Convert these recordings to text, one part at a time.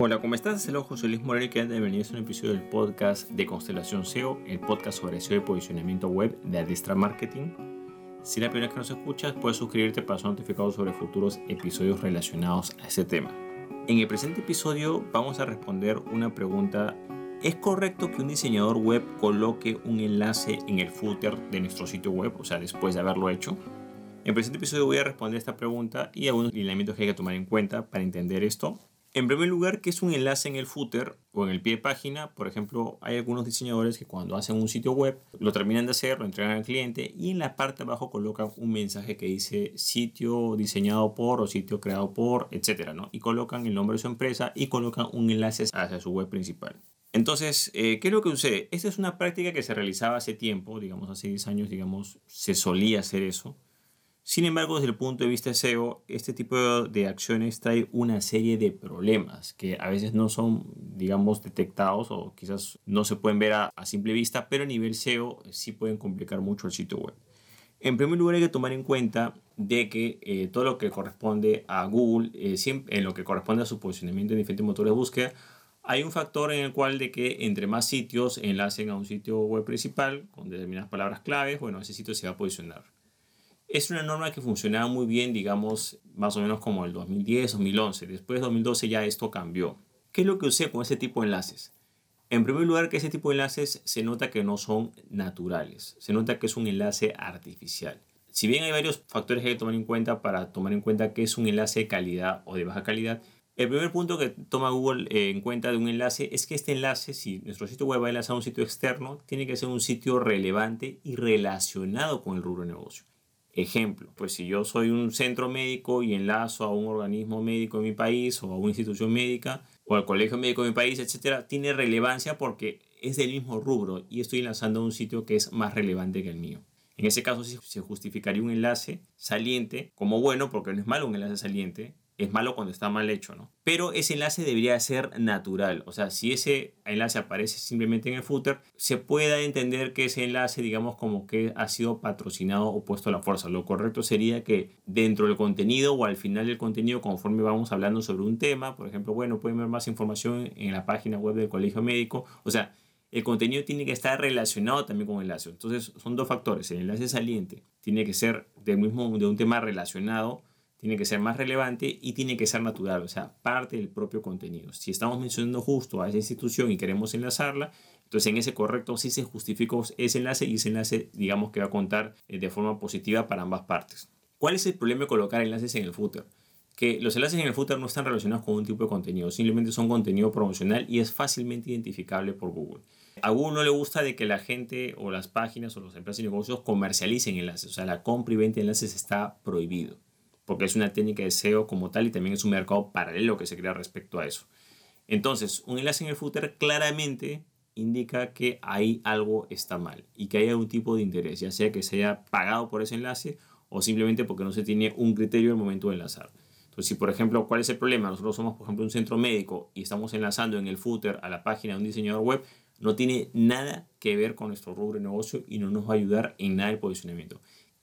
Hola, ¿cómo estás? Hello, José Luis Morel que bienvenidos a un episodio del podcast de Constelación SEO, el podcast sobre SEO y posicionamiento web de Adestra Marketing. Si es la primera vez que nos escuchas, puedes suscribirte para ser notificado sobre futuros episodios relacionados a este tema. En el presente episodio vamos a responder una pregunta. ¿Es correcto que un diseñador web coloque un enlace en el footer de nuestro sitio web, o sea, después de haberlo hecho? En el presente episodio voy a responder esta pregunta y algunos lineamientos que hay que tomar en cuenta para entender esto en primer lugar, ¿qué es un enlace en el footer o en el pie de página? Por ejemplo, hay algunos diseñadores que cuando hacen un sitio web, lo terminan de hacer, lo entregan al cliente y en la parte de abajo colocan un mensaje que dice sitio diseñado por o sitio creado por, etcétera, ¿no? Y colocan el nombre de su empresa y colocan un enlace hacia su web principal. Entonces, eh, ¿qué es lo que sucede? Esta es una práctica que se realizaba hace tiempo, digamos hace 10 años, digamos, se solía hacer eso. Sin embargo, desde el punto de vista SEO, este tipo de acciones trae una serie de problemas que a veces no son, digamos, detectados o quizás no se pueden ver a, simple vista, pero a nivel SEO sí pueden complicar mucho el sitio web. En primer lugar, hay que tomar en cuenta de que eh, todo lo que corresponde a Google, eh, en lo que corresponde a su posicionamiento en diferentes motores de búsqueda, hay un factor en el cual de que entre más sitios enlacen a un sitio web principal con determinadas palabras claves, bueno, ese sitio se va a posicionar. Es una norma que funcionaba muy bien, digamos, más o menos como el 2010, 2011. Después de 2012 ya esto cambió. ¿Qué es lo que usé con ese tipo de enlaces? En primer lugar, que ese tipo de enlaces se nota que no son naturales. Se nota que es un enlace artificial. Si bien hay varios factores que hay que tomar en cuenta para tomar en cuenta que es un enlace de calidad o de baja calidad, el primer punto que toma Google eh, en cuenta de un enlace es que este enlace, si nuestro sitio web va a enlazar a un sitio externo, tiene que ser un sitio relevante y relacionado con el rubro de negocio. Ejemplo, pues si yo soy un centro médico y enlazo a un organismo médico en mi país o a una institución médica o al colegio médico de mi país, etcétera, tiene relevancia porque es del mismo rubro y estoy enlazando a un sitio que es más relevante que el mío. En ese caso se justificaría un enlace saliente como bueno, porque no es malo un enlace saliente, es malo cuando está mal hecho, ¿no? Pero ese enlace debería ser natural, o sea, si ese enlace aparece simplemente en el footer, se pueda entender que ese enlace, digamos, como que ha sido patrocinado o puesto a la fuerza. Lo correcto sería que dentro del contenido o al final del contenido, conforme vamos hablando sobre un tema, por ejemplo, bueno, pueden ver más información en la página web del colegio médico, o sea, el contenido tiene que estar relacionado también con el enlace. Entonces, son dos factores. El enlace saliente tiene que ser del mismo, de un tema relacionado tiene que ser más relevante y tiene que ser natural, o sea, parte del propio contenido. Si estamos mencionando justo a esa institución y queremos enlazarla, entonces en ese correcto sí se justifica ese enlace y ese enlace digamos que va a contar eh, de forma positiva para ambas partes. ¿Cuál es el problema de colocar enlaces en el footer? Que los enlaces en el footer no están relacionados con un tipo de contenido, simplemente son contenido promocional y es fácilmente identificable por Google. A Google no le gusta de que la gente o las páginas o las empresas y negocios comercialicen enlaces, o sea, la compra y venta de enlaces está prohibido porque es una técnica de SEO como tal y también es un mercado paralelo que se crea respecto a eso. Entonces, un enlace en el footer claramente indica que ahí algo está mal y que hay algún tipo de interés, ya sea que se haya pagado por ese enlace o simplemente porque no se tiene un criterio al momento de enlazar. Entonces, si por ejemplo, ¿cuál es el problema? Nosotros somos, por ejemplo, un centro médico y estamos enlazando en el footer a la página de un diseñador web, no tiene nada que ver con nuestro rubro de negocio y no nos va a ayudar en nada el posicionamiento.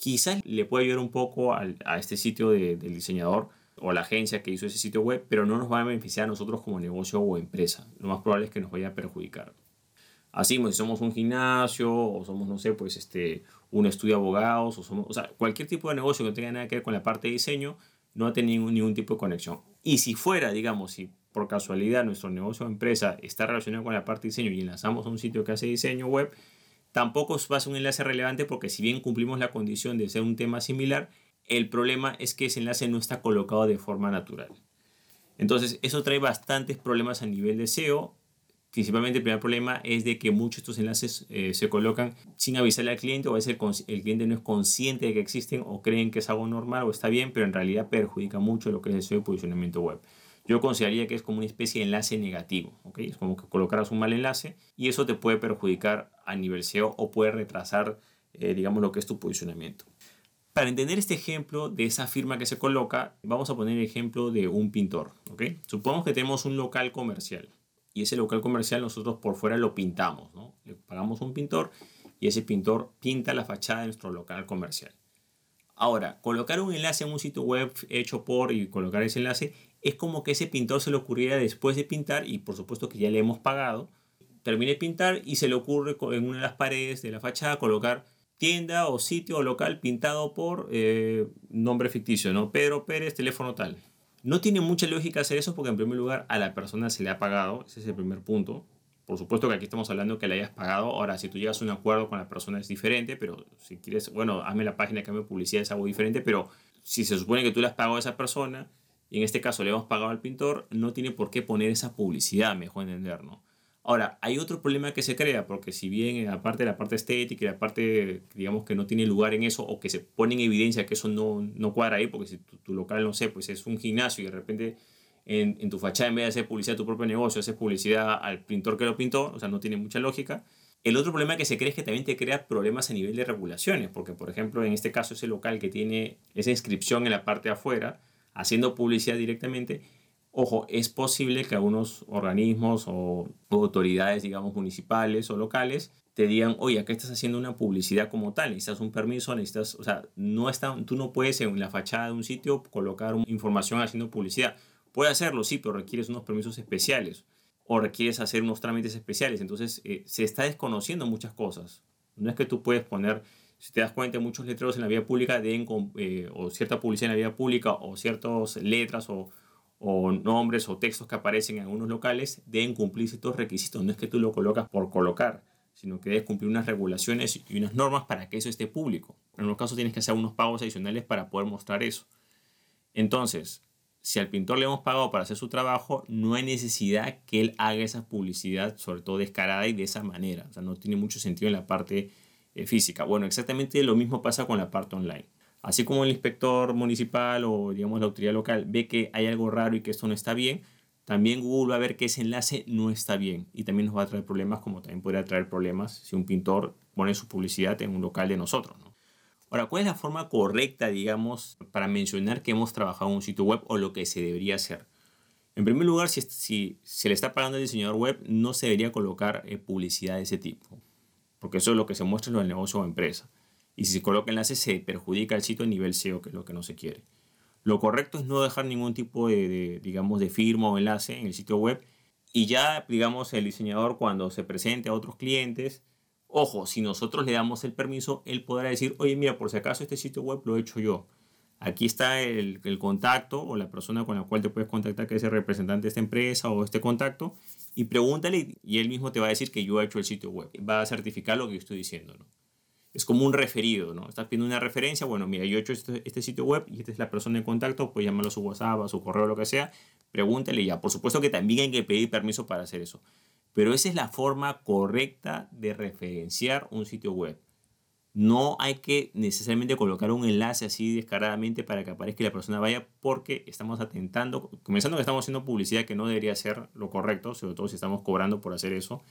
Quizás le puede ayudar un poco a este sitio del diseñador o la agencia que hizo ese sitio web, pero no nos va a beneficiar a nosotros como negocio o empresa. Lo más probable es que nos vaya a perjudicar. Así, pues, si somos un gimnasio o somos, no sé, pues este, un estudio de abogados o somos, o sea, cualquier tipo de negocio que no tenga nada que ver con la parte de diseño, no va a tener ningún, ningún tipo de conexión. Y si fuera, digamos, si por casualidad nuestro negocio o empresa está relacionado con la parte de diseño y enlazamos a un sitio que hace diseño web, Tampoco va a ser un enlace relevante porque si bien cumplimos la condición de ser un tema similar, el problema es que ese enlace no está colocado de forma natural. Entonces, eso trae bastantes problemas a nivel de SEO. Principalmente el primer problema es de que muchos de estos enlaces eh, se colocan sin avisarle al cliente o a veces el, cliente no es consciente de que existen o creen que es algo normal o está bien, pero en realidad perjudica mucho lo que es el SEO y posicionamiento web yo consideraría que es como una especie de enlace negativo, ¿ok? Es como que colocaras un mal enlace y eso te puede perjudicar a nivel SEO o puede retrasar, eh, digamos, lo que es tu posicionamiento. Para entender este ejemplo de esa firma que se coloca, vamos a poner el ejemplo de un pintor, ¿ok? Supongamos que tenemos un local comercial y ese local comercial nosotros por fuera lo pintamos, ¿no? Le pagamos un pintor y ese pintor pinta la fachada de nuestro local comercial. Ahora, colocar un enlace en un sitio web hecho por y colocar ese enlace es como que ese pintor se le ocurriera después de pintar, y por supuesto que ya le hemos pagado, termine de pintar y se le ocurre en una de las paredes de la fachada colocar tienda o sitio o local pintado por eh, nombre ficticio, ¿no? Pedro Pérez, teléfono tal. No tiene mucha lógica hacer eso porque en primer lugar a la persona se le ha pagado, ese es el primer punto. Por supuesto que aquí estamos hablando que le hayas pagado. Ahora, si tú llegas a un acuerdo con la persona es diferente, pero si quieres, bueno, hazme la página que me publicidad es algo diferente, pero si se supone que tú le has pagado a esa persona, y en este caso le hemos pagado al pintor, no tiene por qué poner esa publicidad, mejor entender, ¿no? Ahora, hay otro problema que se crea, porque si bien aparte de la parte estética y la parte, digamos, que no tiene lugar en eso, o que se pone en evidencia que eso no, no cuadra ahí, porque si tu, local, no sé, pues es un gimnasio y de repente en, en, tu fachada, en vez de hacer publicidad a tu propio negocio, haces publicidad al pintor que lo pintó, o sea, no tiene mucha lógica. El otro problema que se crea es que también te crea problemas a nivel de regulaciones, porque, por ejemplo, en este caso, ese local que tiene esa inscripción en la parte de afuera, haciendo publicidad directamente, Ojo, es posible que algunos organismos o, autoridades, digamos, municipales o locales te digan, oye, acá estás haciendo una publicidad como tal, necesitas un permiso, necesitas, o sea, no está, tú no puedes en la fachada de un sitio colocar información haciendo publicidad. Puedes hacerlo, sí, pero requieres unos permisos especiales o requieres hacer unos trámites especiales. Entonces, eh, se está desconociendo muchas cosas. No es que tú puedes poner, si te das cuenta, muchos letreros en la vía pública deben, eh, o cierta publicidad en la vía pública, o ciertas letras o o nombres o textos que aparecen en algunos locales deben cumplir ciertos requisitos. No es que tú lo colocas por colocar, sino que debes cumplir unas regulaciones y unas normas para que eso esté público. En algunos casos tienes que hacer unos pagos adicionales para poder mostrar eso. Entonces, si al pintor le hemos pagado para hacer su trabajo, no hay necesidad que él haga esa publicidad, sobre todo descarada y de esa manera. O sea, no tiene mucho sentido en la parte eh, física. Bueno, exactamente lo mismo pasa con la parte online. Así como el inspector municipal o digamos la autoridad local ve que hay algo raro y que esto no está bien, también Google va a ver que ese enlace no está bien y también nos va a traer problemas como también podría traer problemas si un pintor pone su publicidad en un local de nosotros. Ahora, ¿cuál es la forma correcta, digamos, para mencionar que hemos trabajado en un sitio web o lo que se debería hacer? En primer lugar, si, se le está pagando al diseñador web, no se debería colocar eh, publicidad de ese tipo, porque eso es lo que se muestra en el negocio o empresa y si se coloca enlace se perjudica el sitio a nivel SEO, que es lo que no se quiere. Lo correcto es no dejar ningún tipo de, digamos, de firma o enlace en el sitio web y ya, digamos, el diseñador cuando se presente a otros clientes, ojo, si nosotros le damos el permiso, él podrá decir, oye, mira, por si acaso este sitio web lo he hecho yo. Aquí está el, el contacto o la persona con la cual te puedes contactar, que es el representante de esta empresa o este contacto, y pregúntale y él mismo te va a decir que yo he hecho el sitio web. Va a certificar lo que yo estoy diciendo, ¿no? es como un referido, ¿no? Estás pidiendo una referencia, bueno, mira, yo he hecho este, este, sitio web y esta es la persona de contacto, pues llámalo a su WhatsApp, a su correo, lo que sea, pregúntale ya. Por supuesto que también hay que pedir permiso para hacer eso. Pero esa es la forma correcta de referenciar un sitio web. No hay que necesariamente colocar un enlace así descaradamente para que aparezca y la persona vaya porque estamos atentando, comenzando que estamos haciendo publicidad que no debería ser lo correcto, sobre todo si estamos cobrando por hacer eso.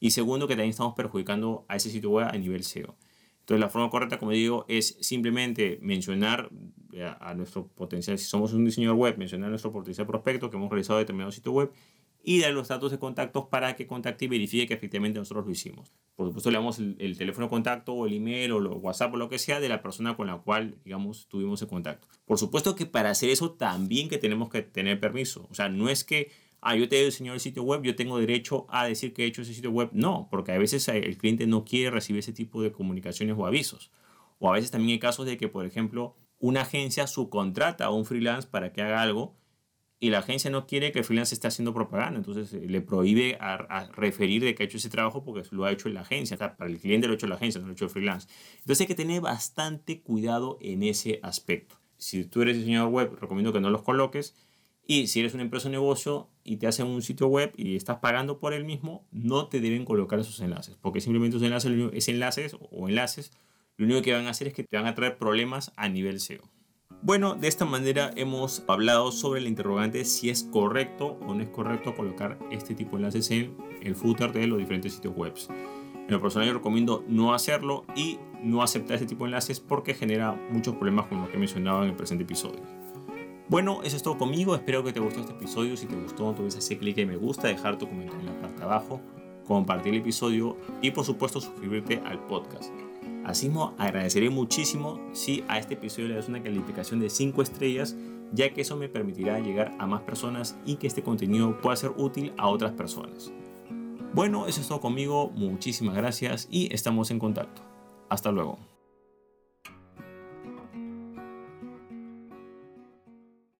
Y segundo, que también estamos perjudicando a ese sitio web a nivel SEO. Entonces, la forma correcta, como digo, es simplemente mencionar eh, a nuestro potencial, si somos un diseñador web, mencionar a nuestro potencial prospecto que hemos realizado determinado sitio web y dar los datos de contactos para que contacte y verifique que efectivamente nosotros lo hicimos. Por supuesto, le damos el, teléfono de contacto o el email o el WhatsApp o lo que sea de la persona con la cual, digamos, tuvimos el contacto. Por supuesto que para hacer eso también que tenemos que tener permiso. O sea, no es que ah, yo te diseñado el sitio web, yo tengo derecho a decir que he hecho ese sitio web. No, porque a veces el cliente no quiere recibir ese tipo de comunicaciones o avisos. O a veces también hay casos de que, por ejemplo, una agencia subcontrata a un freelance para que haga algo y la agencia no quiere que el freelance esté haciendo propaganda, entonces eh, le prohíbe a, referir de que ha hecho ese trabajo porque lo ha hecho la agencia, para el cliente lo ha hecho la agencia, no lo ha hecho el freelance. Entonces hay que tener bastante cuidado en ese aspecto. Si tú eres diseñador web, recomiendo que no los coloques y si eres una empresa o negocio y te hacen un sitio web y estás pagando por el mismo, no te deben colocar esos enlaces, porque simplemente esos enlaces, enlaces o enlaces lo único que van a hacer es que te van a traer problemas a nivel SEO. Bueno, de esta manera hemos hablado sobre el interrogante si es correcto o no es correcto colocar este tipo de enlaces en el footer de los diferentes sitios web. En lo personal yo recomiendo no hacerlo y no aceptar este tipo de enlaces porque genera muchos problemas con lo que he mencionado en el presente episodio. Bueno, eso es todo conmigo. Espero que te gustó este episodio. Si te gustó, entonces hacer clic en me gusta, dejar tu comentario en la parte abajo, compartir el episodio y por supuesto suscribirte al podcast. Así agradeceré muchísimo si a este episodio le das una calificación de 5 estrellas ya que eso me permitirá llegar a más personas y que este contenido pueda ser útil a otras personas. Bueno, eso es todo conmigo, muchísimas gracias y estamos en contacto. Hasta luego.